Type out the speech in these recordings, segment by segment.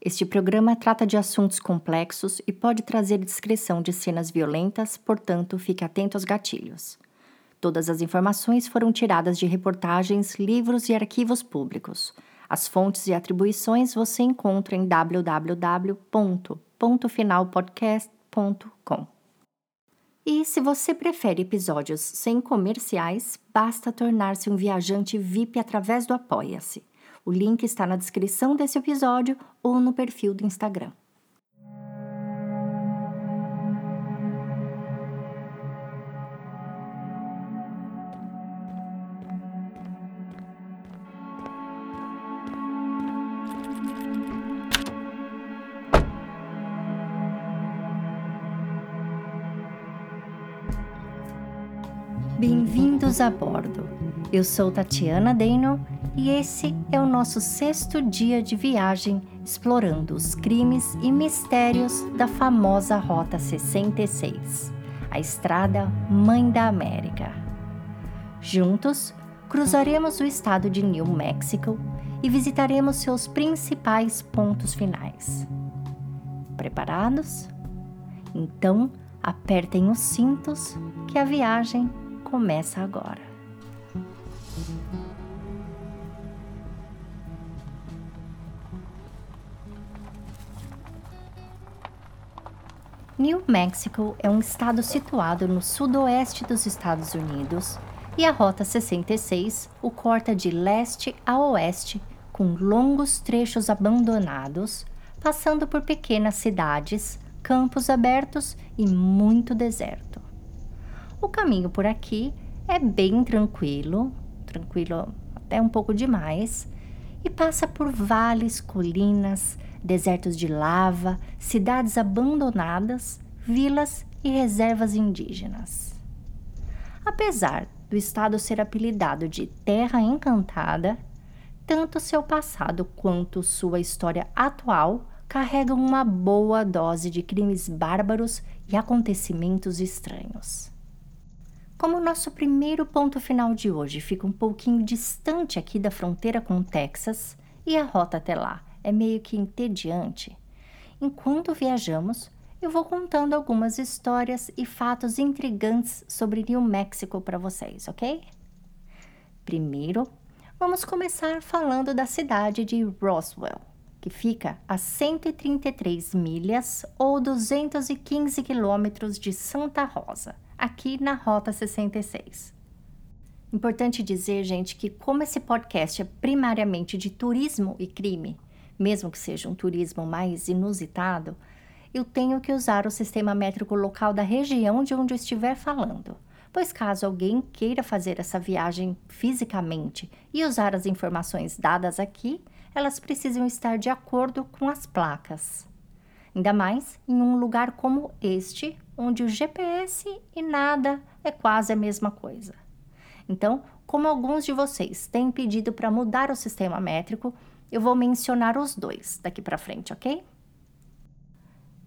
Este programa trata de assuntos complexos e pode trazer descrição de cenas violentas, portanto, fique atento aos gatilhos. Todas as informações foram tiradas de reportagens, livros e arquivos públicos. As fontes e atribuições você encontra em www.finalpodcast.com. E se você prefere episódios sem comerciais, basta tornar-se um viajante VIP através do Apoia-se. O link está na descrição desse episódio ou no perfil do Instagram. A bordo. Eu sou Tatiana Deno e esse é o nosso sexto dia de viagem explorando os crimes e mistérios da famosa Rota 66, a estrada Mãe da América. Juntos, cruzaremos o estado de New Mexico e visitaremos seus principais pontos finais. Preparados? Então, apertem os cintos que a viagem começa agora. New Mexico é um estado situado no sudoeste dos Estados Unidos e a Rota 66 o corta de leste a oeste com longos trechos abandonados, passando por pequenas cidades, campos abertos e muito deserto. O caminho por aqui é bem tranquilo, tranquilo até um pouco demais, e passa por vales, colinas, desertos de lava, cidades abandonadas, vilas e reservas indígenas. Apesar do estado ser apelidado de Terra Encantada, tanto seu passado quanto sua história atual carregam uma boa dose de crimes bárbaros e acontecimentos estranhos. Como o nosso primeiro ponto final de hoje fica um pouquinho distante aqui da fronteira com o Texas e a rota até lá é meio que entediante, enquanto viajamos, eu vou contando algumas histórias e fatos intrigantes sobre New Mexico para vocês, ok? Primeiro, vamos começar falando da cidade de Roswell, que fica a 133 milhas ou 215 quilômetros de Santa Rosa aqui na Rota 66. Importante dizer, gente, que como esse podcast é primariamente de turismo e crime, mesmo que seja um turismo mais inusitado, eu tenho que usar o sistema métrico local da região de onde eu estiver falando. Pois caso alguém queira fazer essa viagem fisicamente e usar as informações dadas aqui, elas precisam estar de acordo com as placas. Ainda mais em um lugar como este, onde o GPS e nada é quase a mesma coisa. Então, como alguns de vocês têm pedido para mudar o sistema métrico, eu vou mencionar os dois daqui para frente, ok?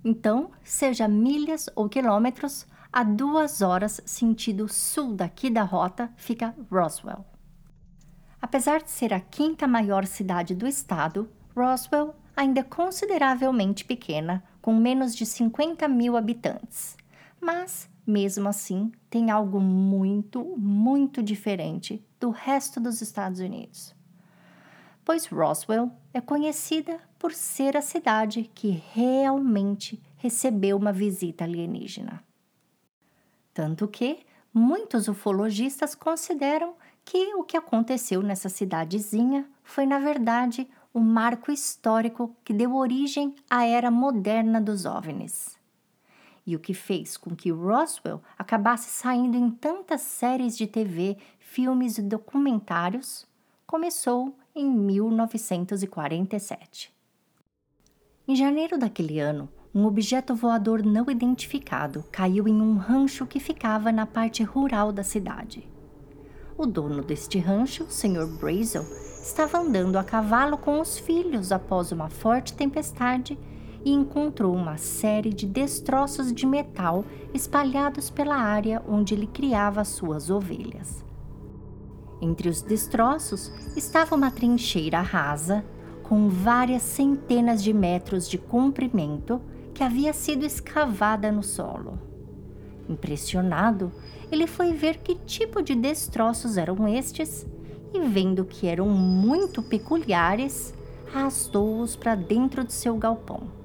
Então, seja milhas ou quilômetros, a duas horas sentido sul daqui da rota fica Roswell. Apesar de ser a quinta maior cidade do estado, Roswell ainda é consideravelmente pequena, com menos de 50 mil habitantes mas mesmo assim tem algo muito, muito diferente do resto dos Estados Unidos. Pois Roswell é conhecida por ser a cidade que realmente recebeu uma visita alienígena. Tanto que muitos ufologistas consideram que o que aconteceu nessa cidadezinha foi, na verdade, um marco histórico que deu origem à era moderna dos OVNIs e o que fez com que Roswell acabasse saindo em tantas séries de TV, filmes e documentários, começou em 1947. Em janeiro daquele ano, um objeto voador não identificado caiu em um rancho que ficava na parte rural da cidade. O dono deste rancho, Sr. Brazel, estava andando a cavalo com os filhos após uma forte tempestade e encontrou uma série de destroços de metal espalhados pela área onde ele criava suas ovelhas. Entre os destroços estava uma trincheira rasa, com várias centenas de metros de comprimento que havia sido escavada no solo. Impressionado, ele foi ver que tipo de destroços eram estes e, vendo que eram muito peculiares, arrastou-os para dentro de seu galpão.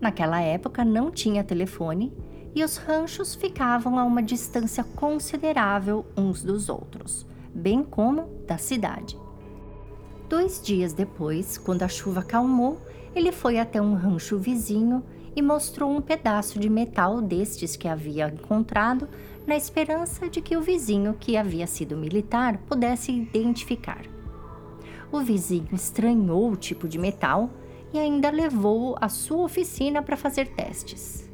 Naquela época não tinha telefone e os ranchos ficavam a uma distância considerável uns dos outros, bem como da cidade. Dois dias depois, quando a chuva calmou, ele foi até um rancho vizinho e mostrou um pedaço de metal destes que havia encontrado, na esperança de que o vizinho, que havia sido militar, pudesse identificar. O vizinho estranhou o tipo de metal e ainda levou-o à sua oficina para fazer testes.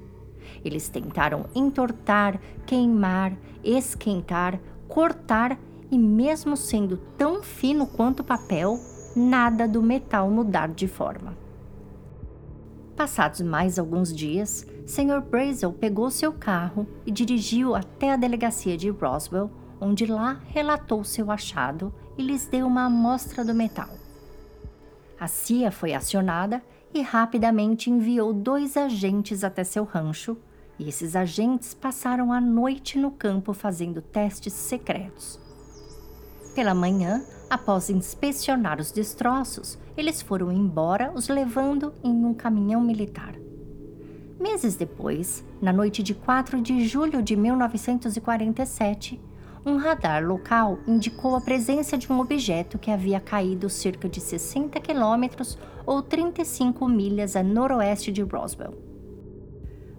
Eles tentaram entortar, queimar, esquentar, cortar e, mesmo sendo tão fino quanto papel, nada do metal mudar de forma. Passados mais alguns dias, Sr. Brazel pegou seu carro e dirigiu até a delegacia de Roswell, onde lá relatou seu achado e lhes deu uma amostra do metal. A CIA foi acionada e rapidamente enviou dois agentes até seu rancho, e esses agentes passaram a noite no campo fazendo testes secretos. Pela manhã, após inspecionar os destroços, eles foram embora, os levando em um caminhão militar. Meses depois, na noite de 4 de julho de 1947, um radar local indicou a presença de um objeto que havia caído cerca de 60 quilômetros ou 35 milhas a noroeste de Roswell.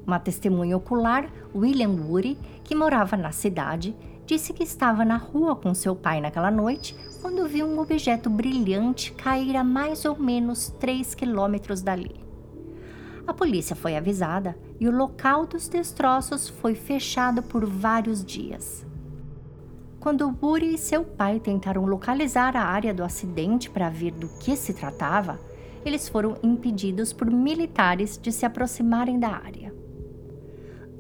Uma testemunha ocular, William Woody, que morava na cidade, disse que estava na rua com seu pai naquela noite quando viu um objeto brilhante cair a mais ou menos 3 quilômetros dali. A polícia foi avisada e o local dos destroços foi fechado por vários dias. Quando Woody e seu pai tentaram localizar a área do acidente para ver do que se tratava, eles foram impedidos por militares de se aproximarem da área.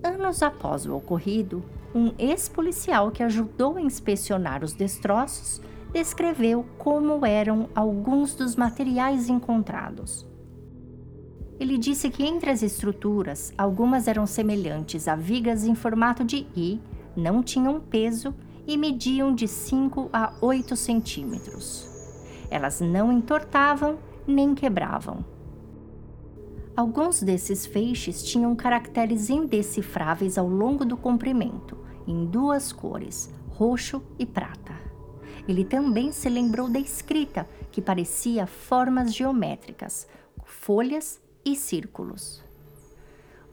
Anos após o ocorrido, um ex-policial que ajudou a inspecionar os destroços descreveu como eram alguns dos materiais encontrados. Ele disse que entre as estruturas, algumas eram semelhantes a vigas em formato de I, não tinham peso e mediam de 5 a 8 centímetros. Elas não entortavam nem quebravam. Alguns desses feixes tinham caracteres indecifráveis ao longo do comprimento, em duas cores, roxo e prata. Ele também se lembrou da escrita, que parecia formas geométricas, folhas e círculos.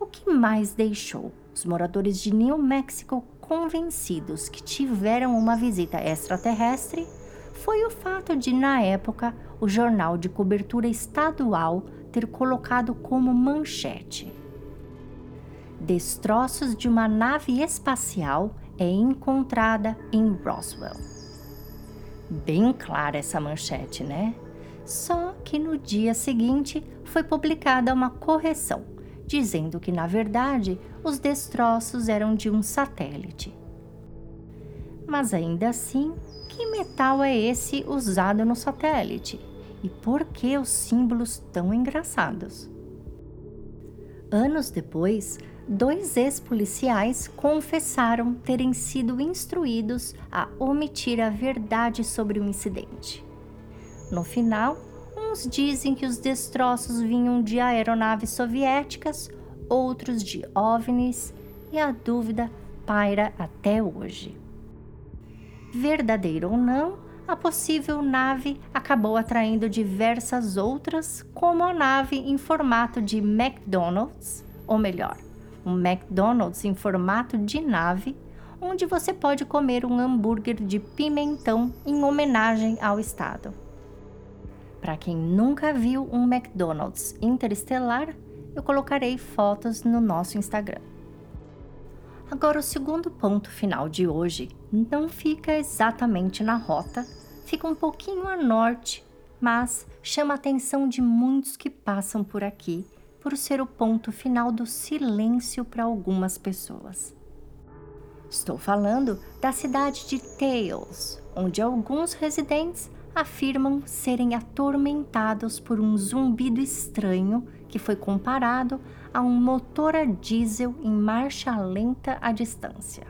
O que mais deixou os moradores de New Mexico convencidos que tiveram uma visita extraterrestre foi o fato de, na época, o jornal de cobertura estadual ter colocado como manchete: Destroços de uma nave espacial é encontrada em Roswell. Bem clara essa manchete, né? Só que no dia seguinte foi publicada uma correção dizendo que, na verdade, os destroços eram de um satélite. Mas ainda assim, que metal é esse usado no satélite? E por que os símbolos tão engraçados? Anos depois, dois ex-policiais confessaram terem sido instruídos a omitir a verdade sobre o incidente. No final, Uns dizem que os destroços vinham de aeronaves soviéticas, outros de OVNIs, e a dúvida paira até hoje. Verdadeiro ou não, a possível nave acabou atraindo diversas outras, como a nave em formato de McDonald's, ou melhor, um McDonald's em formato de nave, onde você pode comer um hambúrguer de pimentão em homenagem ao estado. Para quem nunca viu um McDonald's interestelar, eu colocarei fotos no nosso Instagram. Agora, o segundo ponto final de hoje não fica exatamente na rota, fica um pouquinho a norte, mas chama a atenção de muitos que passam por aqui por ser o ponto final do silêncio para algumas pessoas. Estou falando da cidade de Tails, onde alguns residentes afirmam serem atormentados por um zumbido estranho que foi comparado a um motor a diesel em marcha lenta à distância.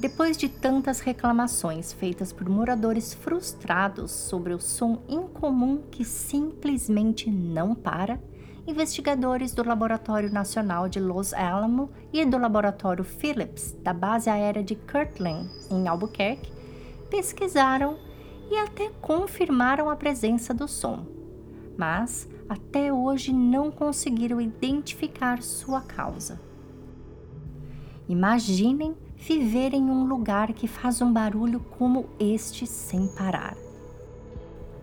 Depois de tantas reclamações feitas por moradores frustrados sobre o som incomum que simplesmente não para, investigadores do Laboratório Nacional de Los Alamos e do Laboratório Phillips da Base Aérea de Kirtland, em Albuquerque, pesquisaram e até confirmaram a presença do som, mas até hoje não conseguiram identificar sua causa. Imaginem viver em um lugar que faz um barulho como este sem parar.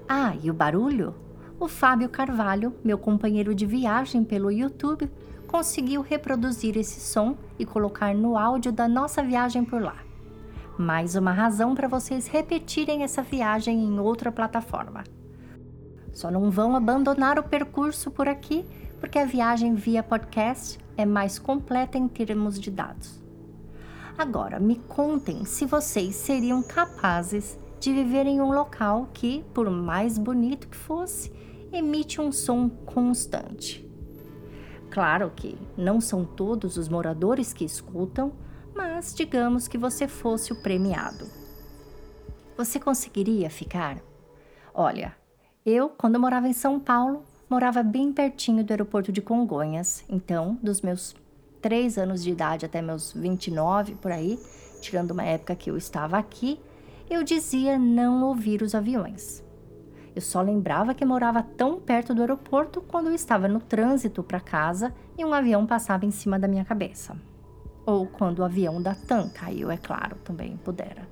Ah, e o barulho? O Fábio Carvalho, meu companheiro de viagem pelo YouTube, conseguiu reproduzir esse som e colocar no áudio da nossa viagem por lá. Mais uma razão para vocês repetirem essa viagem em outra plataforma. Só não vão abandonar o percurso por aqui, porque a viagem via podcast é mais completa em termos de dados. Agora, me contem se vocês seriam capazes de viver em um local que, por mais bonito que fosse, emite um som constante. Claro que não são todos os moradores que escutam, mas digamos que você fosse o premiado. Você conseguiria ficar? Olha, eu, quando morava em São Paulo, morava bem pertinho do aeroporto de Congonhas, então, dos meus 3 anos de idade até meus 29 por aí, tirando uma época que eu estava aqui, eu dizia não ouvir os aviões. Eu só lembrava que morava tão perto do aeroporto quando eu estava no trânsito para casa e um avião passava em cima da minha cabeça. Ou quando o avião da TAM caiu, é claro, também pudera.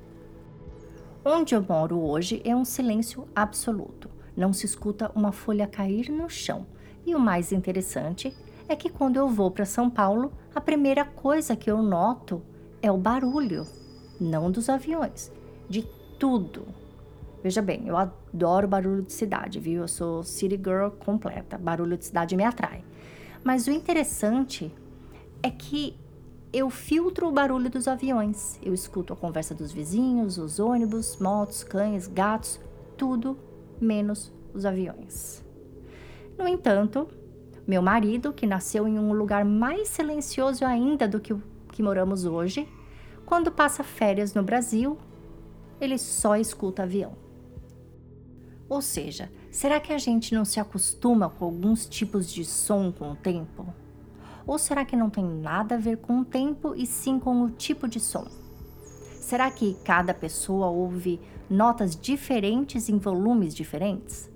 Onde eu moro hoje é um silêncio absoluto. Não se escuta uma folha cair no chão. E o mais interessante é que quando eu vou para São Paulo, a primeira coisa que eu noto é o barulho, não dos aviões, de tudo. Veja bem, eu adoro barulho de cidade, viu? Eu sou city girl completa, barulho de cidade me atrai. Mas o interessante é que eu filtro o barulho dos aviões. Eu escuto a conversa dos vizinhos, os ônibus, motos, cães, gatos, tudo menos os aviões. No entanto, meu marido, que nasceu em um lugar mais silencioso ainda do que o que moramos hoje, quando passa férias no Brasil, ele só escuta avião. Ou seja, será que a gente não se acostuma com alguns tipos de som com o tempo? Ou será que não tem nada a ver com o tempo e sim com o tipo de som? Será que cada pessoa ouve notas diferentes em volumes diferentes?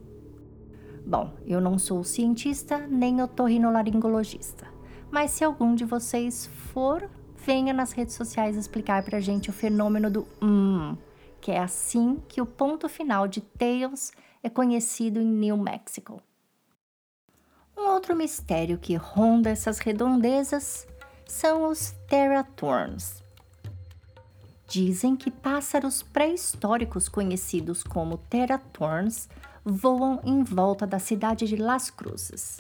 Bom, eu não sou cientista nem otorrinolaringologista, mas se algum de vocês for, venha nas redes sociais explicar pra gente o fenômeno do hum, que é assim que o ponto final de Tails é conhecido em New Mexico. Um outro mistério que ronda essas redondezas são os Terratorns. Dizem que pássaros pré-históricos conhecidos como Terratorns voam em volta da cidade de Las Cruzes.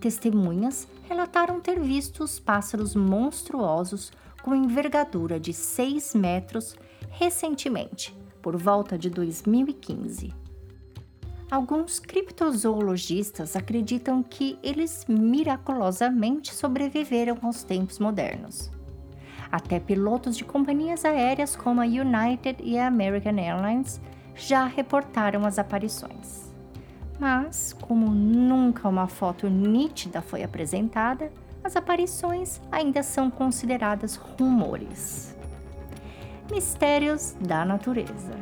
Testemunhas relataram ter visto os pássaros monstruosos com envergadura de 6 metros recentemente, por volta de 2015. Alguns criptozoologistas acreditam que eles miraculosamente sobreviveram aos tempos modernos. Até pilotos de companhias aéreas como a United e a American Airlines já reportaram as aparições. Mas, como nunca uma foto nítida foi apresentada, as aparições ainda são consideradas rumores. Mistérios da natureza.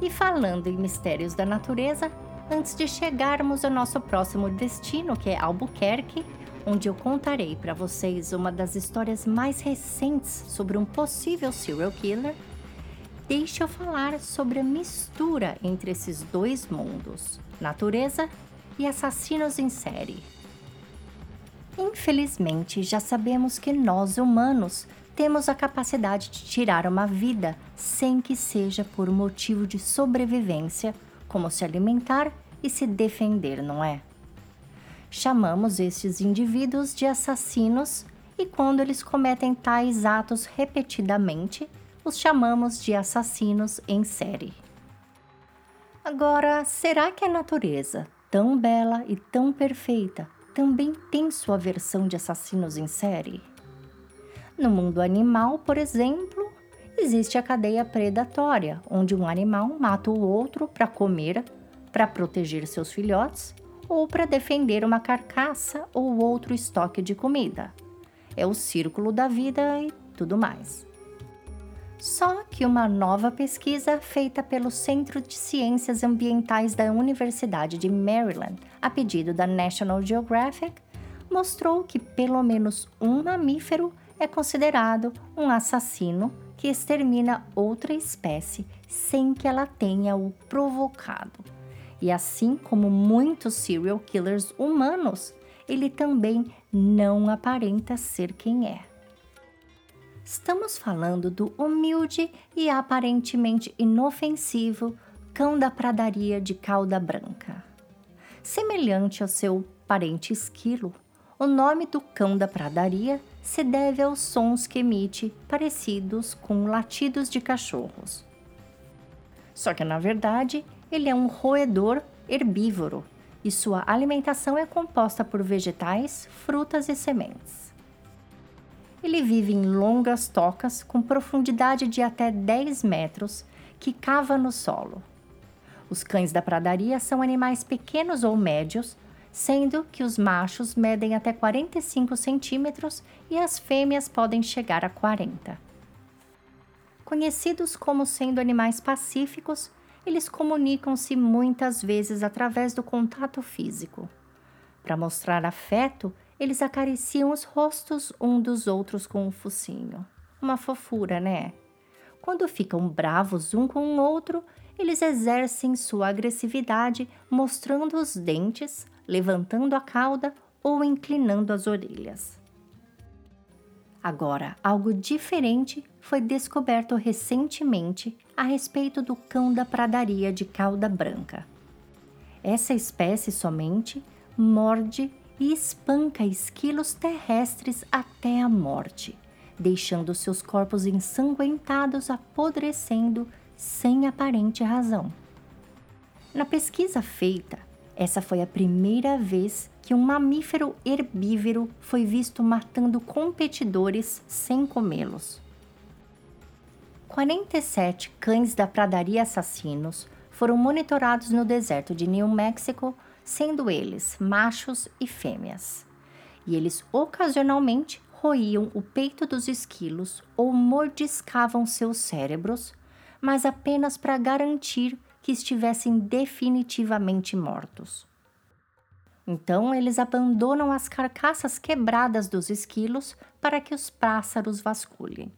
E falando em mistérios da natureza, antes de chegarmos ao nosso próximo destino, que é Albuquerque, onde eu contarei para vocês uma das histórias mais recentes sobre um possível serial killer, deixe eu falar sobre a mistura entre esses dois mundos, natureza e assassinos em série. Infelizmente, já sabemos que nós humanos temos a capacidade de tirar uma vida sem que seja por motivo de sobrevivência, como se alimentar e se defender, não é? Chamamos estes indivíduos de assassinos e quando eles cometem tais atos repetidamente, os chamamos de assassinos em série. Agora, será que a natureza, tão bela e tão perfeita, também tem sua versão de assassinos em série? No mundo animal, por exemplo, existe a cadeia predatória, onde um animal mata o outro para comer, para proteger seus filhotes ou para defender uma carcaça ou outro estoque de comida. É o círculo da vida e tudo mais. Só que uma nova pesquisa feita pelo Centro de Ciências Ambientais da Universidade de Maryland, a pedido da National Geographic, mostrou que pelo menos um mamífero é considerado um assassino que extermina outra espécie sem que ela tenha o provocado. E assim como muitos serial killers humanos, ele também não aparenta ser quem é. Estamos falando do humilde e aparentemente inofensivo cão da pradaria de cauda branca. Semelhante ao seu parente esquilo, o nome do cão da pradaria se deve aos sons que emite, parecidos com latidos de cachorros. Só que, na verdade, ele é um roedor herbívoro e sua alimentação é composta por vegetais, frutas e sementes. Ele vive em longas tocas com profundidade de até 10 metros que cava no solo. Os cães da pradaria são animais pequenos ou médios, sendo que os machos medem até 45 centímetros e as fêmeas podem chegar a 40. Conhecidos como sendo animais pacíficos, eles comunicam-se muitas vezes através do contato físico. Para mostrar afeto, eles acariciam os rostos um dos outros com o focinho. Uma fofura, né? Quando ficam bravos um com o outro, eles exercem sua agressividade mostrando os dentes, levantando a cauda ou inclinando as orelhas. Agora, algo diferente foi descoberto recentemente a respeito do cão da pradaria de cauda branca. Essa espécie somente morde e espanca esquilos terrestres até a morte, deixando seus corpos ensanguentados apodrecendo sem aparente razão. Na pesquisa feita, essa foi a primeira vez que um mamífero herbívoro foi visto matando competidores sem comê-los. 47 cães da pradaria assassinos foram monitorados no deserto de New Mexico sendo eles machos e fêmeas. E eles ocasionalmente roíam o peito dos esquilos ou mordiscavam seus cérebros, mas apenas para garantir que estivessem definitivamente mortos. Então eles abandonam as carcaças quebradas dos esquilos para que os pássaros vasculhem.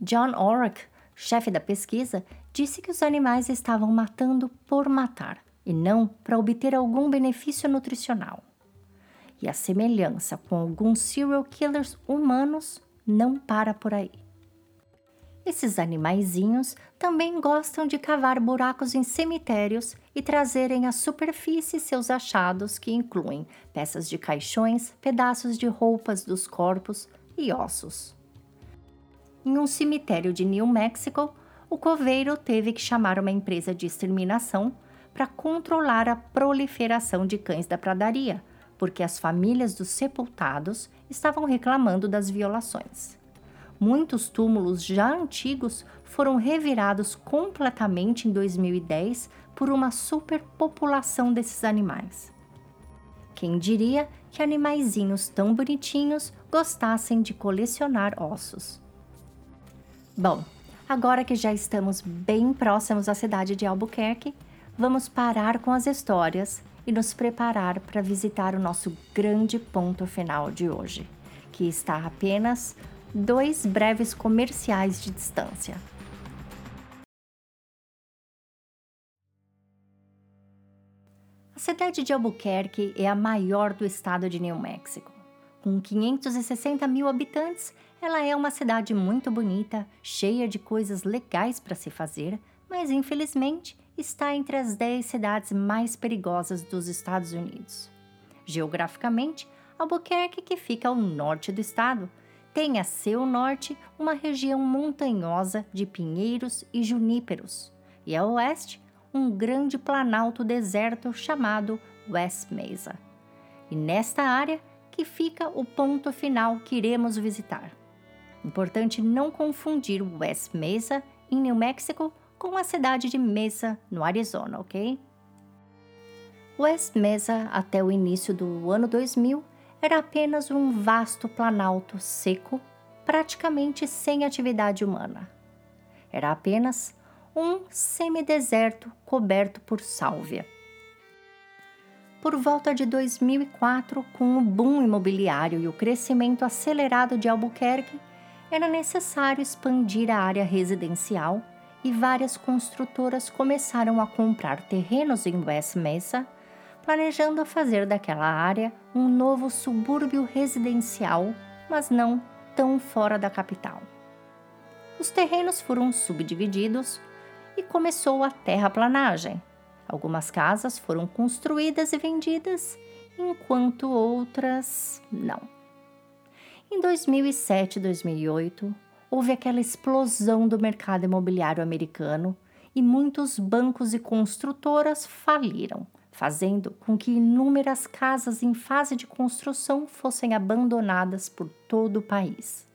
John Orrick, chefe da pesquisa, disse que os animais estavam matando por matar e não para obter algum benefício nutricional. E a semelhança com alguns serial killers humanos não para por aí. Esses animaizinhos também gostam de cavar buracos em cemitérios e trazerem à superfície seus achados que incluem peças de caixões, pedaços de roupas dos corpos e ossos. Em um cemitério de New Mexico, o coveiro teve que chamar uma empresa de exterminação para controlar a proliferação de cães da pradaria, porque as famílias dos sepultados estavam reclamando das violações. Muitos túmulos já antigos foram revirados completamente em 2010 por uma superpopulação desses animais. Quem diria que animaizinhos tão bonitinhos gostassem de colecionar ossos? Bom, agora que já estamos bem próximos à cidade de Albuquerque, vamos parar com as histórias e nos preparar para visitar o nosso grande ponto final de hoje, que está apenas dois breves comerciais de distância. A cidade de Albuquerque é a maior do estado de New Mexico. Com 560 mil habitantes, ela é uma cidade muito bonita, cheia de coisas legais para se fazer, mas infelizmente está entre as 10 cidades mais perigosas dos Estados Unidos. Geograficamente, Albuquerque, que fica ao norte do estado, tem a seu norte uma região montanhosa de pinheiros e juníperos, e a oeste, um grande planalto deserto chamado West Mesa. E nesta área que fica o ponto final que iremos visitar. Importante não confundir West Mesa, em New Mexico, com a cidade de Mesa, no Arizona, ok? West Mesa, até o início do ano 2000, era apenas um vasto planalto seco, praticamente sem atividade humana. Era apenas um semideserto coberto por sálvia. Por volta de 2004, com o boom imobiliário e o crescimento acelerado de Albuquerque, era necessário expandir a área residencial e várias construtoras começaram a comprar terrenos em West Mesa, planejando fazer daquela área um novo subúrbio residencial, mas não tão fora da capital. Os terrenos foram subdivididos e começou a terraplanagem. Algumas casas foram construídas e vendidas, enquanto outras não. Em 2007 e 2008, houve aquela explosão do mercado imobiliário americano e muitos bancos e construtoras faliram, fazendo com que inúmeras casas em fase de construção fossem abandonadas por todo o país.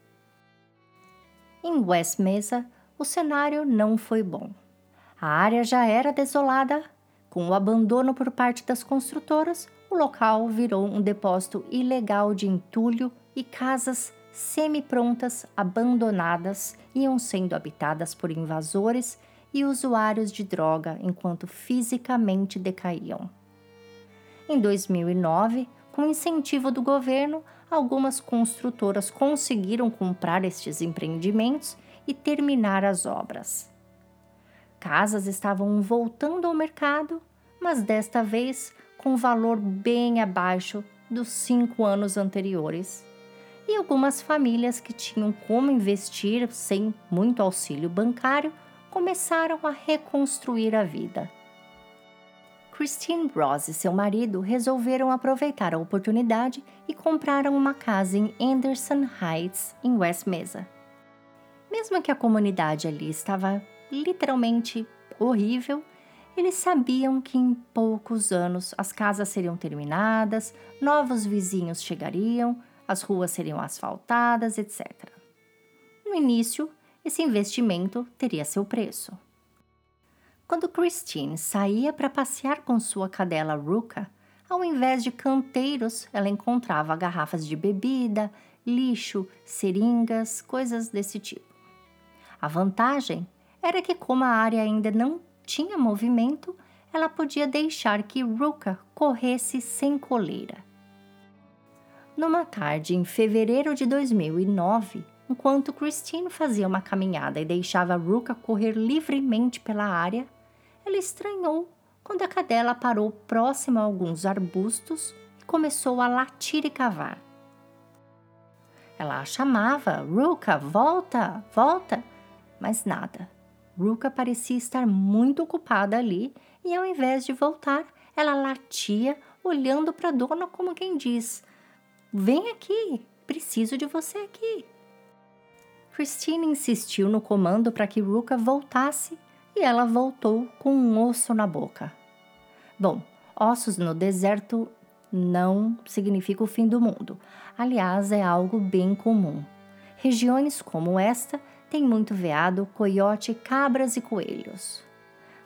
Em West Mesa, o cenário não foi bom. A área já era desolada, com o abandono por parte das construtoras, o local virou um depósito ilegal de entulho e casas semi-prontas, abandonadas, iam sendo habitadas por invasores e usuários de droga enquanto fisicamente decaíam. Em 2009, com incentivo do governo, algumas construtoras conseguiram comprar estes empreendimentos e terminar as obras. Casas estavam voltando ao mercado, mas desta vez com valor bem abaixo dos cinco anos anteriores e algumas famílias que tinham como investir sem muito auxílio bancário começaram a reconstruir a vida. Christine Ross e seu marido resolveram aproveitar a oportunidade e compraram uma casa em Anderson Heights, em West Mesa. Mesmo que a comunidade ali estava literalmente horrível, eles sabiam que em poucos anos as casas seriam terminadas, novos vizinhos chegariam, as ruas seriam asfaltadas, etc. No início, esse investimento teria seu preço. Quando Christine saía para passear com sua cadela Ruka, ao invés de canteiros, ela encontrava garrafas de bebida, lixo, seringas, coisas desse tipo. A vantagem era que, como a área ainda não tinha movimento, ela podia deixar que Ruka corresse sem coleira. Numa tarde em fevereiro de 2009, enquanto Christine fazia uma caminhada e deixava Ruka correr livremente pela área, ela estranhou quando a cadela parou próxima a alguns arbustos e começou a latir e cavar. Ela a chamava: Ruka, volta, volta! Mas nada. Ruka parecia estar muito ocupada ali e, ao invés de voltar, ela latia, olhando para a dona como quem diz: Vem aqui, preciso de você aqui. Christine insistiu no comando para que Ruka voltasse e ela voltou com um osso na boca. Bom, ossos no deserto não significa o fim do mundo. Aliás, é algo bem comum. Regiões como esta têm muito veado, coiote, cabras e coelhos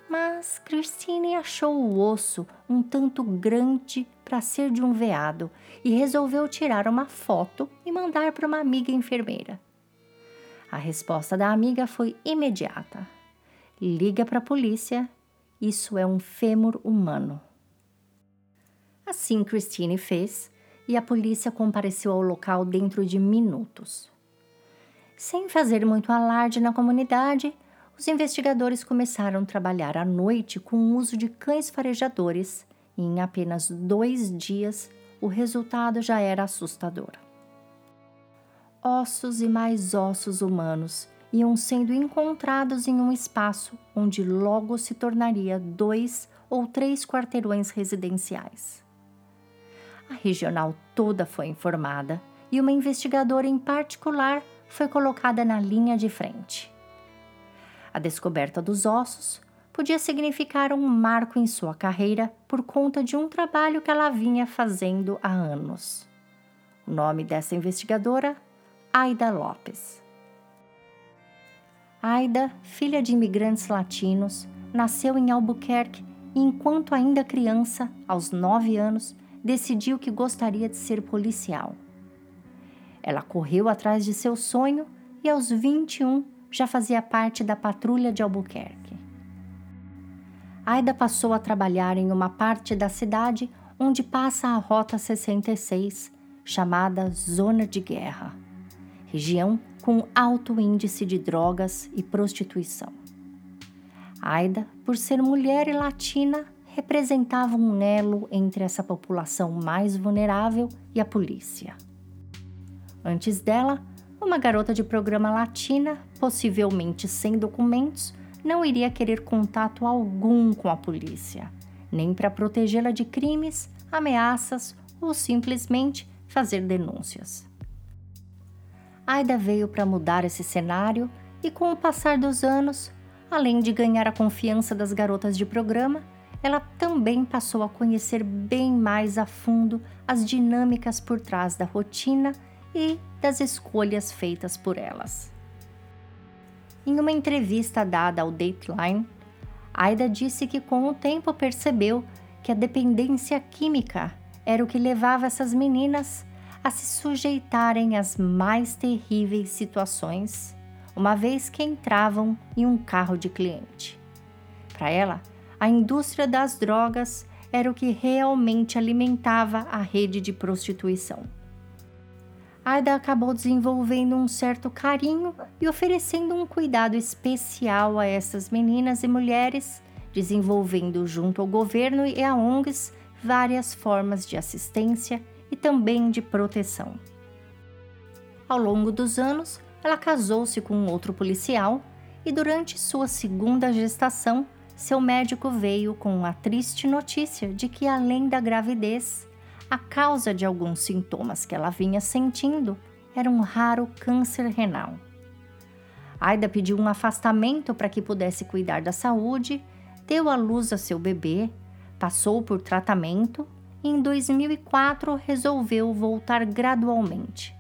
mas Christine achou o osso um tanto grande para ser de um veado e resolveu tirar uma foto e mandar para uma amiga enfermeira. A resposta da amiga foi imediata: liga para a polícia, isso é um fêmur humano. Assim Christine fez e a polícia compareceu ao local dentro de minutos. Sem fazer muito alarde na comunidade, os investigadores começaram a trabalhar à noite com o uso de cães farejadores e em apenas dois dias o resultado já era assustador. Ossos e mais ossos humanos iam sendo encontrados em um espaço onde logo se tornaria dois ou três quarteirões residenciais. A regional toda foi informada e uma investigadora em particular foi colocada na linha de frente. A descoberta dos ossos podia significar um marco em sua carreira por conta de um trabalho que ela vinha fazendo há anos. O nome dessa investigadora? Aida Lopes. Aida, filha de imigrantes latinos, nasceu em Albuquerque e, enquanto ainda criança, aos nove anos, decidiu que gostaria de ser policial. Ela correu atrás de seu sonho e, aos 21, já fazia parte da patrulha de Albuquerque. Aida passou a trabalhar em uma parte da cidade onde passa a Rota 66, chamada Zona de Guerra, região com alto índice de drogas e prostituição. Aida, por ser mulher e latina, representava um elo entre essa população mais vulnerável e a polícia. Antes dela, uma garota de programa latina, possivelmente sem documentos, não iria querer contato algum com a polícia, nem para protegê-la de crimes, ameaças ou simplesmente fazer denúncias. Aida veio para mudar esse cenário e, com o passar dos anos, além de ganhar a confiança das garotas de programa, ela também passou a conhecer bem mais a fundo as dinâmicas por trás da rotina e das escolhas feitas por elas. Em uma entrevista dada ao Dateline, Aida disse que com o tempo percebeu que a dependência química era o que levava essas meninas a se sujeitarem às mais terríveis situações, uma vez que entravam em um carro de cliente. Para ela, a indústria das drogas era o que realmente alimentava a rede de prostituição. Aida acabou desenvolvendo um certo carinho e oferecendo um cuidado especial a essas meninas e mulheres, desenvolvendo junto ao governo e a ONGs várias formas de assistência e também de proteção. Ao longo dos anos, ela casou-se com outro policial e durante sua segunda gestação, seu médico veio com a triste notícia de que além da gravidez, a causa de alguns sintomas que ela vinha sentindo era um raro câncer renal. Aida pediu um afastamento para que pudesse cuidar da saúde, deu à luz a seu bebê, passou por tratamento e em 2004 resolveu voltar gradualmente.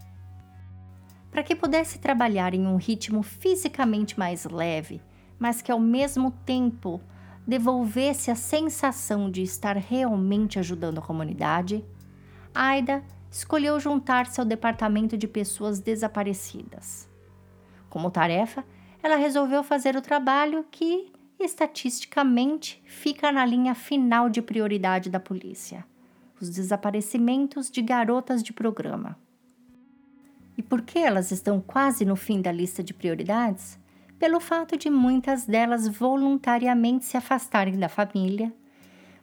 Para que pudesse trabalhar em um ritmo fisicamente mais leve, mas que ao mesmo tempo devolvesse a sensação de estar realmente ajudando a comunidade, Aida escolheu juntar-se ao Departamento de Pessoas Desaparecidas. Como tarefa, ela resolveu fazer o trabalho que, estatisticamente, fica na linha final de prioridade da polícia: os desaparecimentos de garotas de programa. E por que elas estão quase no fim da lista de prioridades? Pelo fato de muitas delas voluntariamente se afastarem da família,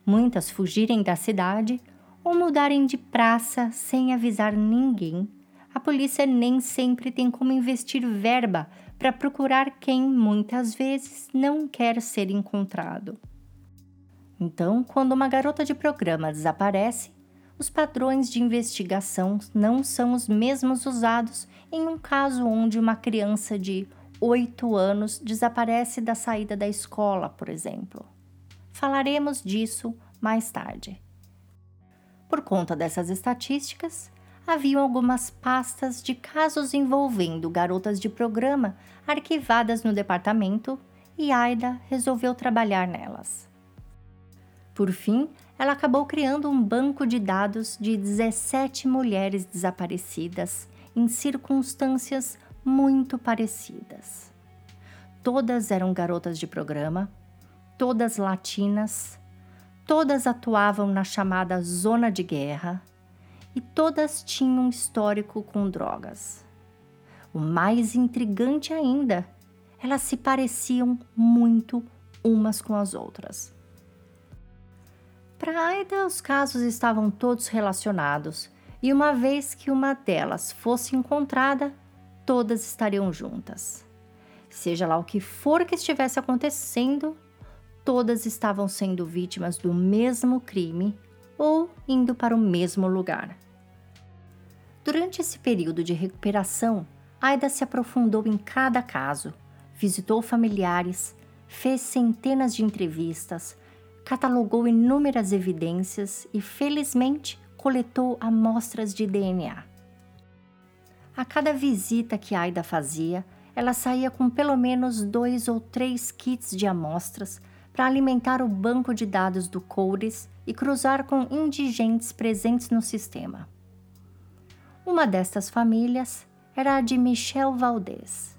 muitas fugirem da cidade ou mudarem de praça sem avisar ninguém, a polícia nem sempre tem como investir verba para procurar quem muitas vezes não quer ser encontrado. Então, quando uma garota de programa desaparece, os padrões de investigação não são os mesmos usados em um caso onde uma criança de 8 anos desaparece da saída da escola, por exemplo. Falaremos disso mais tarde. Por conta dessas estatísticas, haviam algumas pastas de casos envolvendo garotas de programa arquivadas no departamento e Aida resolveu trabalhar nelas. Por fim, ela acabou criando um banco de dados de 17 mulheres desaparecidas em circunstâncias muito parecidas. Todas eram garotas de programa, todas latinas, Todas atuavam na chamada zona de guerra e todas tinham um histórico com drogas. O mais intrigante ainda, elas se pareciam muito umas com as outras. Para Aida, os casos estavam todos relacionados, e uma vez que uma delas fosse encontrada, todas estariam juntas. Seja lá o que for que estivesse acontecendo, todas estavam sendo vítimas do mesmo crime ou indo para o mesmo lugar. Durante esse período de recuperação, Aida se aprofundou em cada caso, visitou familiares, fez centenas de entrevistas, catalogou inúmeras evidências e, felizmente, coletou amostras de DNA. A cada visita que Aida fazia, ela saía com pelo menos dois ou três kits de amostras para alimentar o banco de dados do CODES e cruzar com indigentes presentes no sistema. Uma destas famílias era a de Michel Valdez.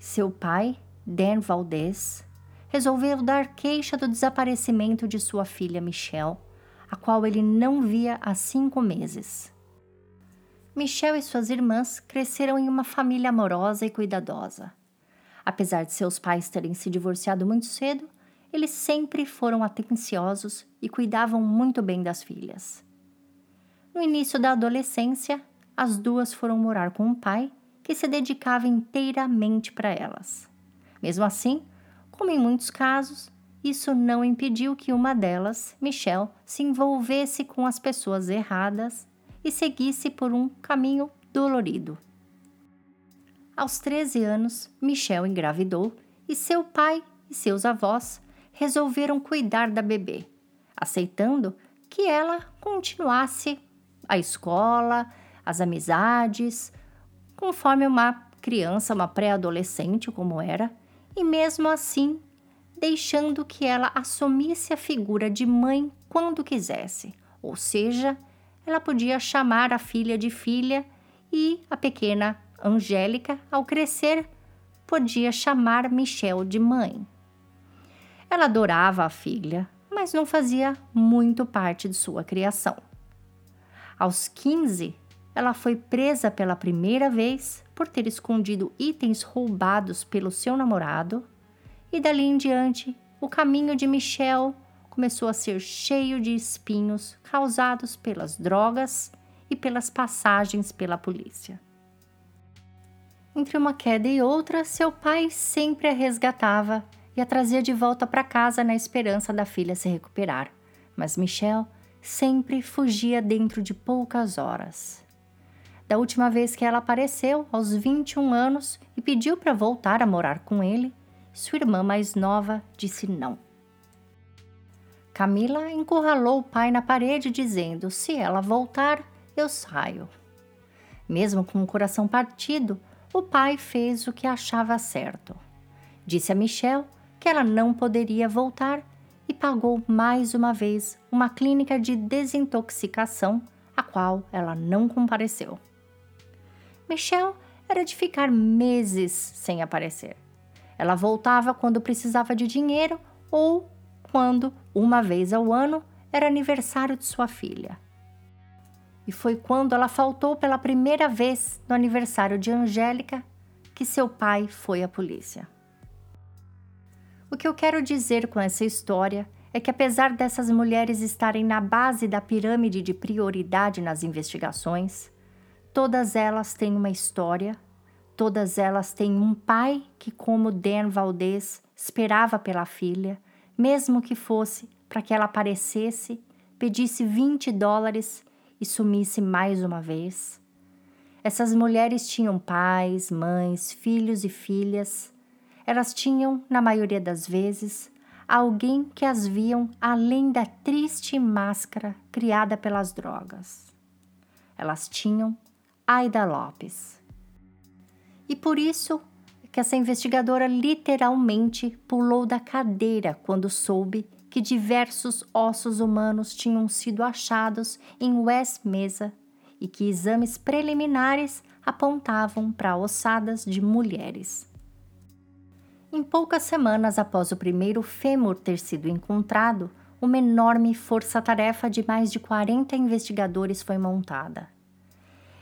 Seu pai, Dan Valdez, resolveu dar queixa do desaparecimento de sua filha Michelle, a qual ele não via há cinco meses. Michelle e suas irmãs cresceram em uma família amorosa e cuidadosa. Apesar de seus pais terem se divorciado muito cedo, eles sempre foram atenciosos e cuidavam muito bem das filhas. No início da adolescência, as duas foram morar com um pai que se dedicava inteiramente para elas. Mesmo assim, como em muitos casos, isso não impediu que uma delas, Michelle, se envolvesse com as pessoas erradas e seguisse por um caminho dolorido. Aos 13 anos, Michelle engravidou e seu pai e seus avós resolveram cuidar da bebê, aceitando que ela continuasse a escola, as amizades, conforme uma criança, uma pré-adolescente como era, e mesmo assim deixando que ela assumisse a figura de mãe quando quisesse, ou seja, ela podia chamar a filha de filha e a pequena Angélica, ao crescer, podia chamar Michel de mãe. Ela adorava a filha, mas não fazia muito parte de sua criação. Aos 15, ela foi presa pela primeira vez por ter escondido itens roubados pelo seu namorado, e dali em diante, o caminho de Michel começou a ser cheio de espinhos causados pelas drogas e pelas passagens pela polícia. Entre uma queda e outra, seu pai sempre a resgatava e a trazia de volta para casa na esperança da filha se recuperar. Mas Michel sempre fugia dentro de poucas horas. Da última vez que ela apareceu, aos 21 anos, e pediu para voltar a morar com ele, sua irmã mais nova disse não. Camila encurralou o pai na parede, dizendo: Se ela voltar, eu saio. Mesmo com o coração partido, o pai fez o que achava certo. Disse a Michelle que ela não poderia voltar e pagou mais uma vez uma clínica de desintoxicação, a qual ela não compareceu. Michelle era de ficar meses sem aparecer. Ela voltava quando precisava de dinheiro ou quando, uma vez ao ano, era aniversário de sua filha. E foi quando ela faltou pela primeira vez no aniversário de Angélica que seu pai foi à polícia. O que eu quero dizer com essa história é que, apesar dessas mulheres estarem na base da pirâmide de prioridade nas investigações, todas elas têm uma história, todas elas têm um pai que, como Dan Valdez, esperava pela filha mesmo que fosse para que ela aparecesse, pedisse 20 dólares e sumisse mais uma vez. Essas mulheres tinham pais, mães, filhos e filhas. Elas tinham, na maioria das vezes, alguém que as viam além da triste máscara criada pelas drogas. Elas tinham Aida Lopes. E por isso que essa investigadora literalmente pulou da cadeira quando soube que diversos ossos humanos tinham sido achados em West Mesa e que exames preliminares apontavam para ossadas de mulheres. Em poucas semanas após o primeiro fêmur ter sido encontrado, uma enorme força-tarefa de mais de 40 investigadores foi montada.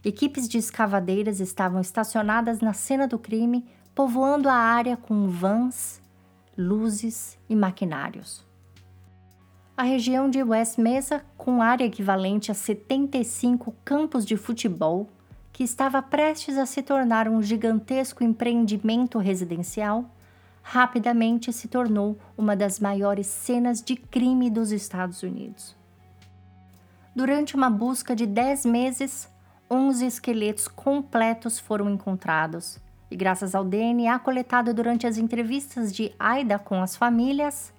Equipes de escavadeiras estavam estacionadas na cena do crime povoando a área com vans, luzes e maquinários. A região de West Mesa, com área equivalente a 75 campos de futebol, que estava prestes a se tornar um gigantesco empreendimento residencial, rapidamente se tornou uma das maiores cenas de crime dos Estados Unidos. Durante uma busca de 10 meses, 11 esqueletos completos foram encontrados, E graças ao DNA coletado durante as entrevistas de Aida com as famílias,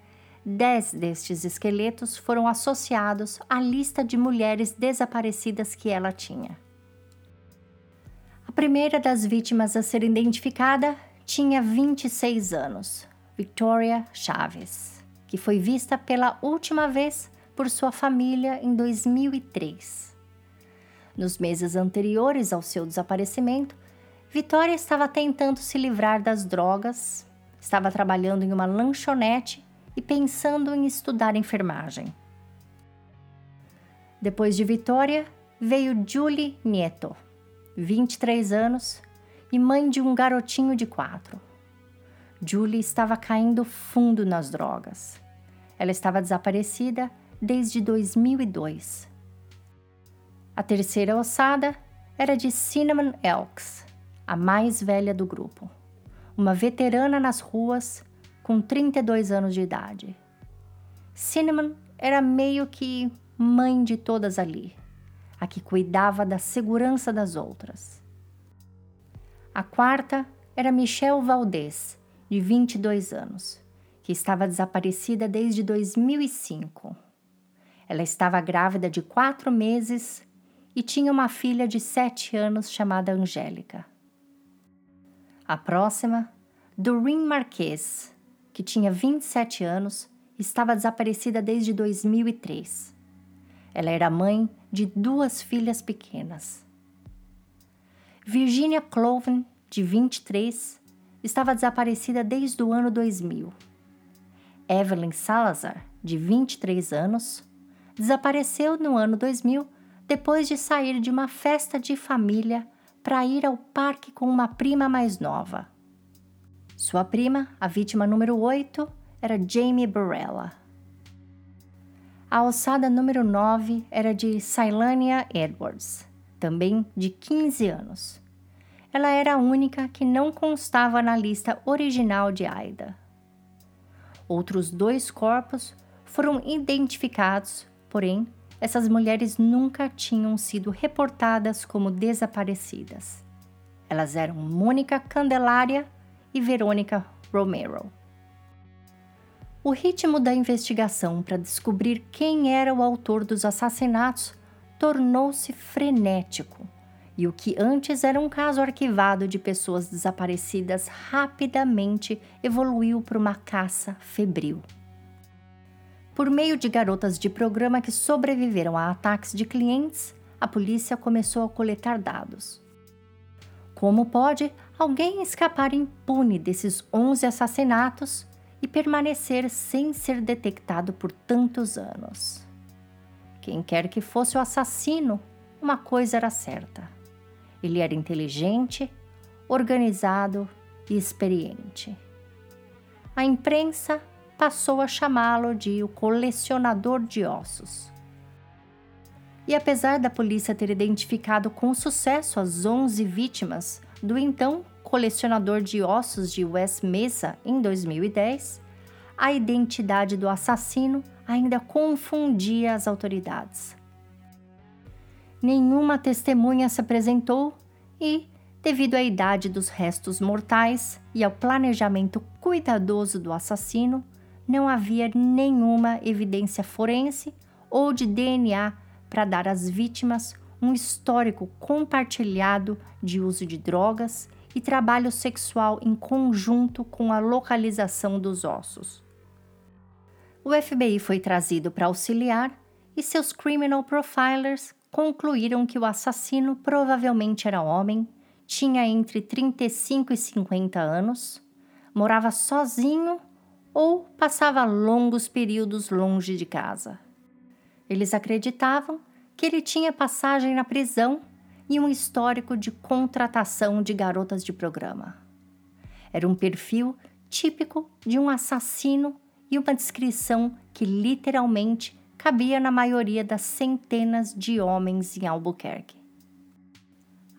dez destes esqueletos foram associados à lista de mulheres desaparecidas que ela tinha. A primeira das vítimas a ser identificada tinha 26 anos, Victoria Chaves, que foi vista pela última vez por sua família em 2003. Nos meses anteriores ao seu desaparecimento, Vitória estava tentando se livrar das drogas, estava trabalhando em uma lanchonete e pensando em estudar enfermagem. Depois de Vitória, veio Julie Nieto, 23 anos e mãe de um garotinho de quatro. Julie estava caindo fundo nas drogas. Ela estava desaparecida desde 2002. A terceira ossada era de Cinnamon Elks, a mais velha do grupo, uma veterana nas ruas com 32 anos de idade. Cinnamon era meio que mãe de todas ali, a que cuidava da segurança das outras. A quarta era Michelle Valdez, de 22 anos, que estava desaparecida desde 2005. Ela estava grávida de quatro meses e tinha uma filha de sete anos chamada Angélica. A próxima, Doreen Marquez, que tinha 27 anos, estava desaparecida desde 2003. Ela era mãe de duas filhas pequenas. Virginia Cloven, de 23, estava desaparecida desde o ano 2000. Evelyn Salazar, de 23 anos, desapareceu no ano 2000 depois de sair de uma festa de família para ir ao parque com uma prima mais nova. Sua prima, a vítima número 8, era Jamie Barella. A ossada número 9 era de Cylania Edwards, também de 15 anos. Ela era a única que não constava na lista original de Aida. Outros dois corpos foram identificados, porém, essas mulheres nunca tinham sido reportadas como desaparecidas. Elas eram Mônica Candelária e Verônica Romero. O ritmo da investigação para descobrir quem era o autor dos assassinatos tornou-se frenético, e o que antes era um caso arquivado de pessoas desaparecidas rapidamente evoluiu para uma caça febril. Por meio de garotas de programa que sobreviveram a ataques de clientes, a polícia começou a coletar dados. Como pode alguém escapar impune desses 11 assassinatos e permanecer sem ser detectado por tantos anos. Quem quer que fosse o assassino, uma coisa era certa: ele era inteligente, organizado e experiente. A imprensa passou a chamá-lo de o colecionador de ossos. E apesar da polícia ter identificado com sucesso as 11 vítimas do então colecionador de ossos de West Mesa em 2010, a identidade do assassino ainda confundia as autoridades. Nenhuma testemunha se apresentou e, devido à idade dos restos mortais e ao planejamento cuidadoso do assassino, não havia nenhuma evidência forense ou de DNA para dar às vítimas um histórico compartilhado de uso de drogas e trabalho sexual em conjunto com a localização dos ossos. O FBI foi trazido para auxiliar e seus criminal profilers concluíram que o assassino provavelmente era homem, tinha entre 35 e 50 anos, morava sozinho ou passava longos períodos longe de casa. Eles acreditavam que ele tinha passagem na prisão e um histórico de contratação de garotas de programa. Era um perfil típico de um assassino e uma descrição que literalmente cabia na maioria das centenas de homens em Albuquerque.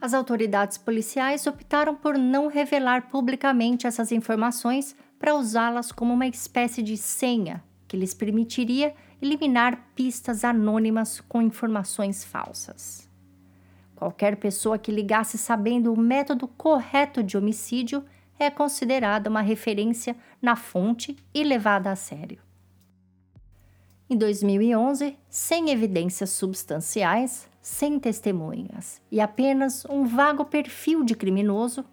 As autoridades policiais optaram por não revelar publicamente essas informações para usá-las como uma espécie de senha que lhes permitiria eliminar pistas anônimas com informações falsas. Qualquer pessoa que ligasse sabendo o método correto de homicídio é considerada uma referência na fonte e levada a sério. Em 2011, sem evidências substanciais, sem testemunhas e apenas um vago perfil de criminoso,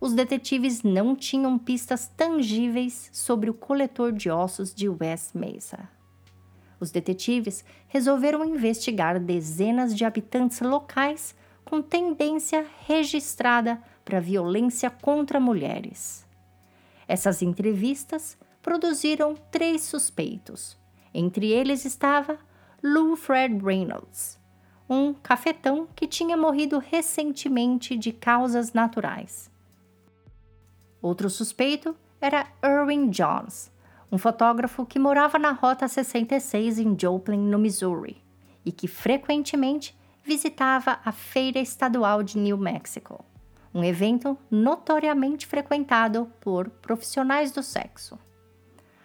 os detetives não tinham pistas tangíveis sobre o coletor de ossos de West Mesa. Os detetives resolveram investigar dezenas de habitantes locais com tendência registrada para violência contra mulheres. Essas entrevistas produziram três suspeitos. Entre eles estava Lou Fred Reynolds, um cafetão que tinha morrido recentemente de causas naturais. Outro suspeito era Erwin Jones, um fotógrafo que morava na Rota 66 em Joplin, no Missouri, e que frequentemente visitava a Feira Estadual de New Mexico, um evento notoriamente frequentado por profissionais do sexo.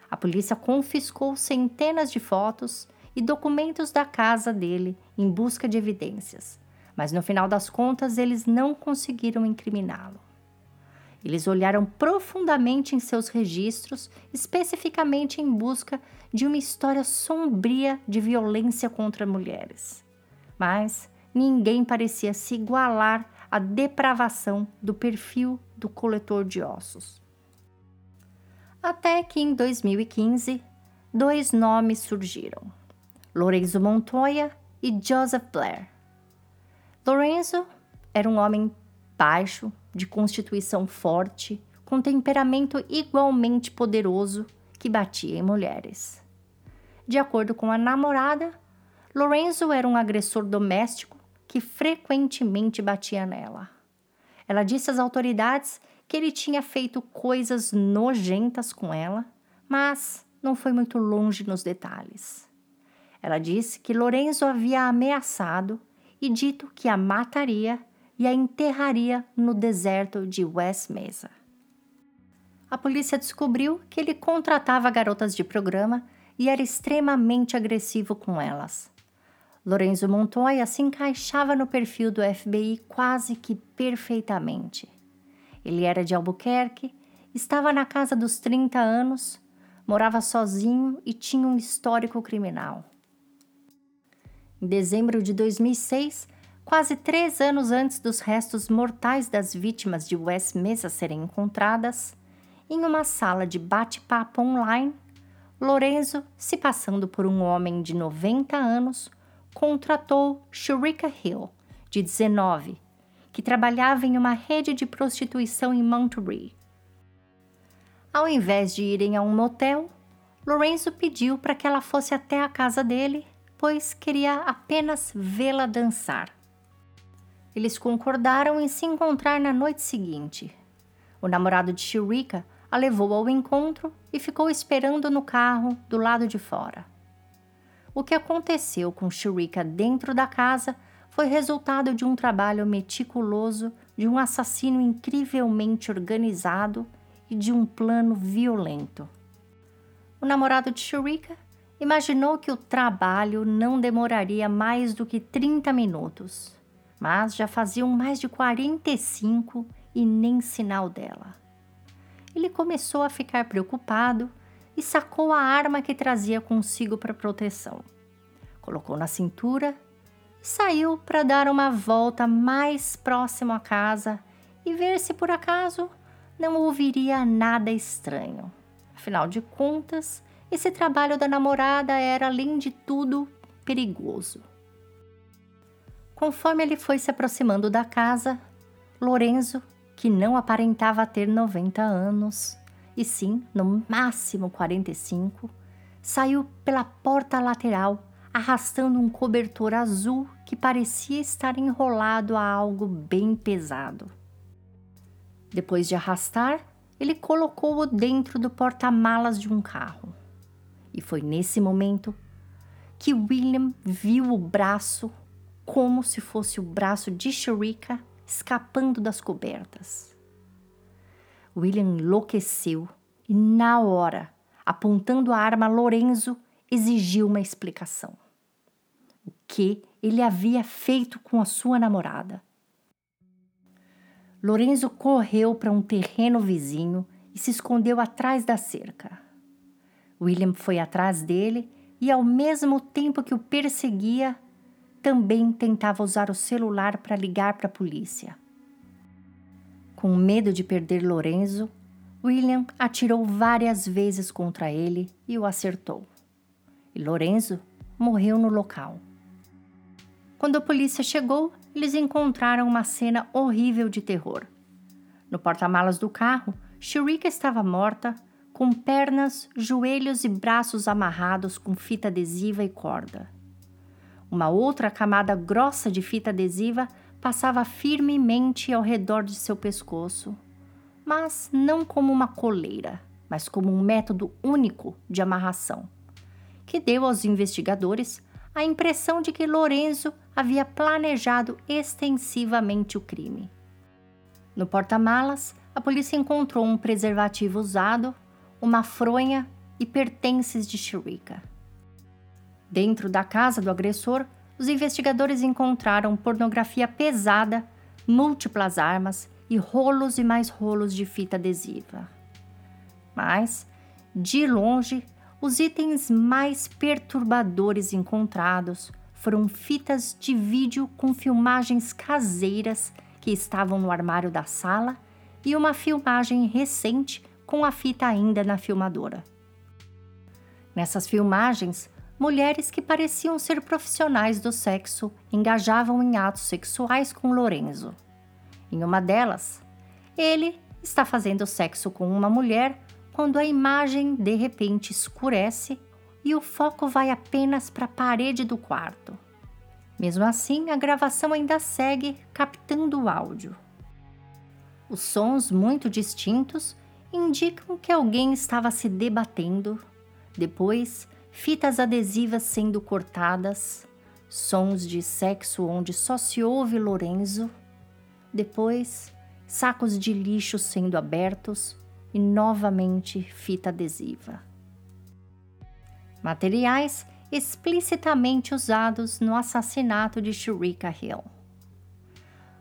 A polícia confiscou centenas de fotos e documentos da casa dele em busca de evidências, mas no final das contas eles não conseguiram incriminá-lo. Eles olharam profundamente em seus registros, especificamente em busca de uma história sombria de violência contra mulheres. Mas ninguém parecia se igualar à depravação do perfil do coletor de ossos. Até que em 2015, dois nomes surgiram: Lorenzo Montoya e Joseph Blair. Lorenzo era um homem baixo, de constituição forte, com temperamento igualmente poderoso que batia em mulheres. De acordo com a namorada, Lorenzo era um agressor doméstico que frequentemente batia nela. Ela disse às autoridades que ele tinha feito coisas nojentas com ela, mas não foi muito longe nos detalhes. Ela disse que Lorenzo havia ameaçado e dito que a mataria e a enterraria no deserto de West Mesa. A polícia descobriu que ele contratava garotas de programa e era extremamente agressivo com elas. Lorenzo Montoya se encaixava no perfil do FBI quase que perfeitamente. Ele era de Albuquerque, estava na casa dos 30 anos, morava sozinho e tinha um histórico criminal. Em dezembro de 2006, Quase três anos antes dos restos mortais das vítimas de West Mesa serem encontradas, em uma sala de bate-papo online, Lorenzo, se passando por um homem de 90 anos, contratou Shurika Hill, de 19, que trabalhava em uma rede de prostituição em Monterey. Ao invés de irem a um motel, Lorenzo pediu para que ela fosse até a casa dele, pois queria apenas vê-la dançar. Eles concordaram em se encontrar na noite seguinte. O namorado de Shirika a levou ao encontro e ficou esperando no carro do lado de fora. O que aconteceu com Shirika dentro da casa foi resultado de um trabalho meticuloso, de um assassino incrivelmente organizado e de um plano violento. O namorado de Shirika imaginou que o trabalho não demoraria mais do que 30 minutos mas já faziam mais de 45 e nem sinal dela. Ele começou a ficar preocupado e sacou a arma que trazia consigo para proteção. Colocou na cintura e saiu para dar uma volta mais próximo à casa e ver se por acaso não ouviria nada estranho. Afinal de contas, esse trabalho da namorada era, além de tudo, perigoso. Conforme ele foi se aproximando da casa, Lorenzo, que não aparentava ter 90 anos, e sim no máximo 45, saiu pela porta lateral arrastando um cobertor azul que parecia estar enrolado a algo bem pesado. Depois de arrastar, ele colocou-o dentro do porta-malas de um carro. E foi nesse momento que William viu o braço como se fosse o braço de Shurika escapando das cobertas. William enlouqueceu e, na hora, apontando a arma a Lorenzo, exigiu uma explicação. O que ele havia feito com a sua namorada Lorenzo correu para um terreno vizinho e se escondeu atrás da cerca. William foi atrás dele e, ao mesmo tempo que o perseguia, também tentava usar o celular para ligar para a polícia. Com medo de perder Lorenzo, William atirou várias vezes contra ele e o acertou. E Lorenzo morreu no local. Quando a polícia chegou, eles encontraram uma cena horrível de terror. No porta-malas do carro, Shurika estava morta, com pernas, joelhos e braços amarrados com fita adesiva e corda. Uma outra camada grossa de fita adesiva passava firmemente ao redor de seu pescoço, mas não como uma coleira, mas como um método único de amarração, que deu aos investigadores a impressão de que Lorenzo havia planejado extensivamente o crime. No porta-malas, a polícia encontrou um preservativo usado, uma fronha e pertences de Shirika. Dentro da casa do agressor, os investigadores encontraram pornografia pesada, múltiplas armas e rolos e mais rolos de fita adesiva. Mas, de longe, os itens mais perturbadores encontrados foram fitas de vídeo com filmagens caseiras que estavam no armário da sala e uma filmagem recente com a fita ainda na filmadora. Nessas filmagens, mulheres que pareciam ser profissionais do sexo engajavam em atos sexuais com Lorenzo. Em uma delas, ele está fazendo sexo com uma mulher quando a imagem de repente escurece e o foco vai apenas para a parede do quarto. Mesmo assim, a gravação ainda segue captando o áudio. Os sons muito distintos indicam que alguém estava se debatendo. Depois, fitas adesivas sendo cortadas, sons de sexo onde só se ouve Lorenzo, depois sacos de lixo sendo abertos e novamente fita adesiva. Materiais explicitamente usados no assassinato de Shurika Hill.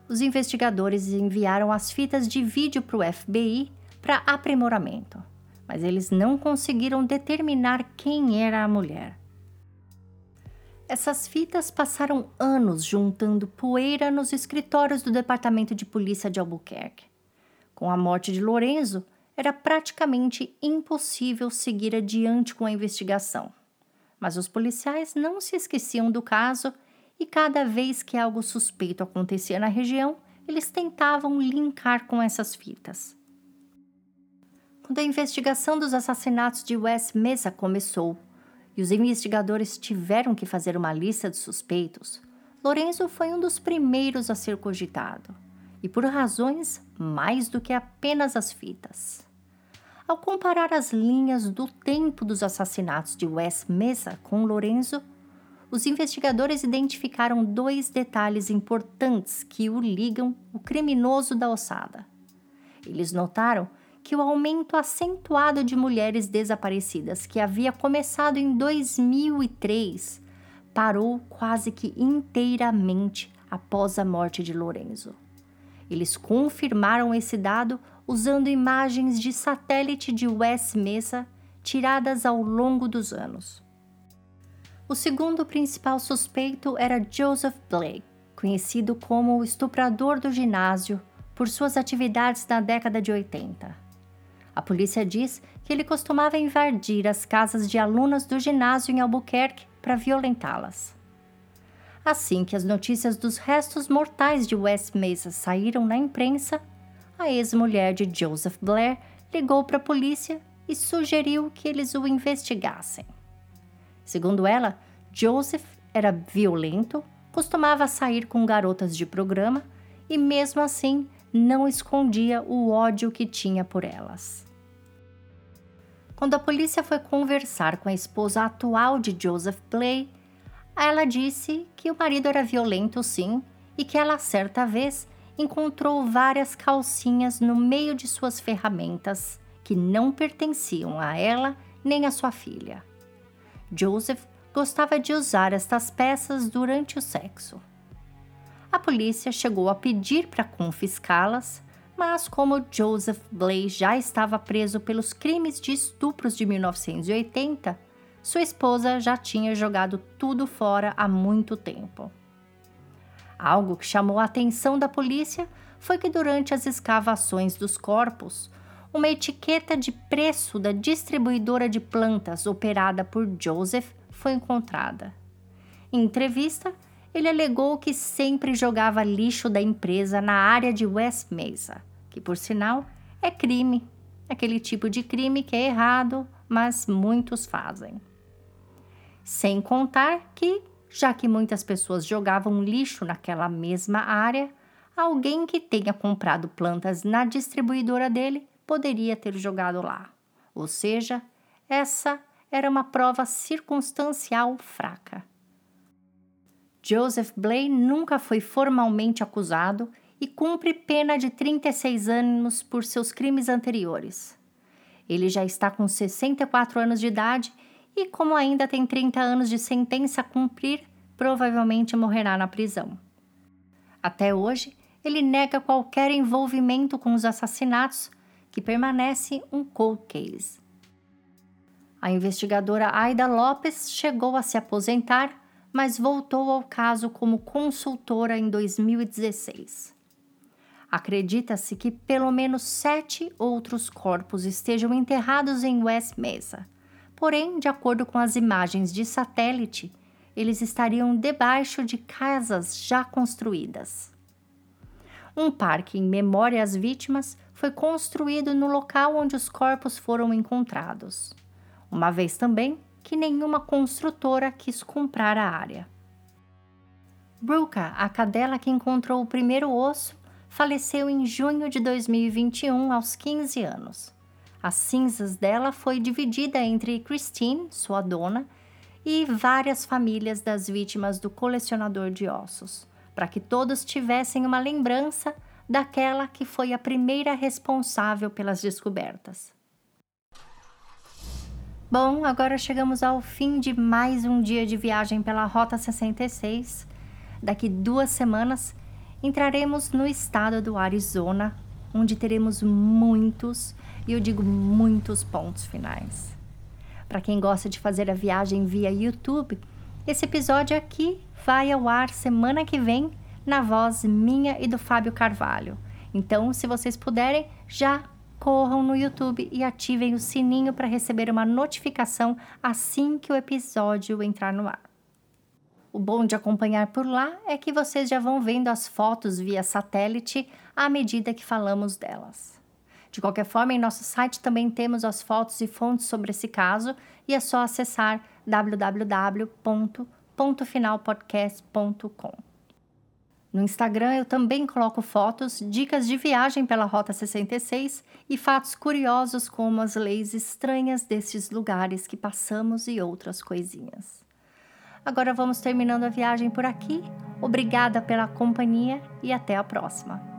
Os investigadores enviaram as fitas de vídeo para o FBI para aprimoramento mas eles não conseguiram determinar quem era a mulher. Essas fitas passaram anos juntando poeira nos escritórios do Departamento de Polícia de Albuquerque. Com a morte de Lorenzo, era praticamente impossível seguir adiante com a investigação. Mas os policiais não se esqueciam do caso e cada vez que algo suspeito acontecia na região, eles tentavam linkar com essas fitas. Quando a investigação dos assassinatos de West Mesa começou e os investigadores tiveram que fazer uma lista de suspeitos, Lorenzo foi um dos primeiros a ser cogitado, e por razões mais do que apenas as fitas. Ao comparar as linhas do tempo dos assassinatos de West Mesa com Lorenzo, os investigadores identificaram dois detalhes importantes que o ligam o criminoso da ossada. Eles notaram que o aumento acentuado de mulheres desaparecidas, que havia começado em 2003, parou quase que inteiramente após a morte de Lorenzo. Eles confirmaram esse dado usando imagens de satélite de West Mesa tiradas ao longo dos anos. O segundo principal suspeito era Joseph Blake, conhecido como o estuprador do ginásio por suas atividades na década de 80. A polícia diz que ele costumava invadir as casas de alunas do ginásio em Albuquerque para violentá-las. Assim que as notícias dos restos mortais de West Mesa saíram na imprensa, a ex-mulher de Joseph Blair ligou para a polícia e sugeriu que eles o investigassem. Segundo ela, Joseph era violento, costumava sair com garotas de programa e, mesmo assim, não escondia o ódio que tinha por elas. Quando a polícia foi conversar com a esposa atual de Joseph Play, ela disse que o marido era violento, sim, e que ela certa vez encontrou várias calcinhas no meio de suas ferramentas que não pertenciam a ela nem a sua filha. Joseph gostava de usar estas peças durante o sexo. A polícia chegou a pedir para confiscá-las, Mas como Joseph Blay já estava preso pelos crimes de estupros de 1980, sua esposa já tinha jogado tudo fora há muito tempo. Algo que chamou a atenção da polícia foi que durante as escavações dos corpos, uma etiqueta de preço da distribuidora de plantas operada por Joseph foi encontrada. Em entrevista, ele alegou que sempre jogava lixo da empresa na área de West Mesa, que por sinal é crime, aquele tipo de crime que é errado, mas muitos fazem. Sem contar que, já que muitas pessoas jogavam lixo naquela mesma área, alguém que tenha comprado plantas na distribuidora dele poderia ter jogado lá. Ou seja, essa era uma prova circunstancial fraca. Joseph Blay nunca foi formalmente acusado e cumpre pena de 36 anos por seus crimes anteriores. Ele já está com 64 anos de idade e, como ainda tem 30 anos de sentença a cumprir, provavelmente morrerá na prisão. Até hoje, ele nega qualquer envolvimento com os assassinatos, que permanece um cold case. A investigadora Aida Lopes chegou a se aposentar, mas voltou ao caso como consultora em 2016. Acredita-se que pelo menos sete outros corpos estejam enterrados em West Mesa. Porém, de acordo com as imagens de satélite, eles estariam debaixo de casas já construídas. Um parque em memória às vítimas foi construído no local onde os corpos foram encontrados, uma vez também que nenhuma construtora quis comprar a área. Bruca, a cadela que encontrou o primeiro osso, faleceu em junho de 2021 aos 15 anos. As cinzas dela foi dividida entre Christine, sua dona, e várias famílias das vítimas do colecionador de ossos para que todos tivessem uma lembrança daquela que foi a primeira responsável pelas descobertas. Bom, agora chegamos ao fim de mais um dia de viagem pela Rota 66. Daqui duas semanas entraremos no estado do Arizona, onde teremos muitos, e eu digo muitos pontos finais. Para quem gosta de fazer a viagem via YouTube, esse episódio aqui vai ao ar semana que vem na voz minha e do Fábio Carvalho. Então, se vocês puderem, já corram no YouTube e ativem o sininho para receber uma notificação assim que o episódio entrar no ar. O bom de acompanhar por lá é que vocês já vão vendo as fotos via satélite à medida que falamos delas. De qualquer forma, em nosso site também temos as fotos e fontes sobre esse caso e é só acessar www pontofinalpodcast.com. No Instagram eu também coloco fotos, dicas de viagem pela Rota 66 e fatos curiosos como as leis estranhas desses lugares que passamos e outras coisinhas. Agora vamos terminando a viagem por aqui. Obrigada pela companhia e até a próxima.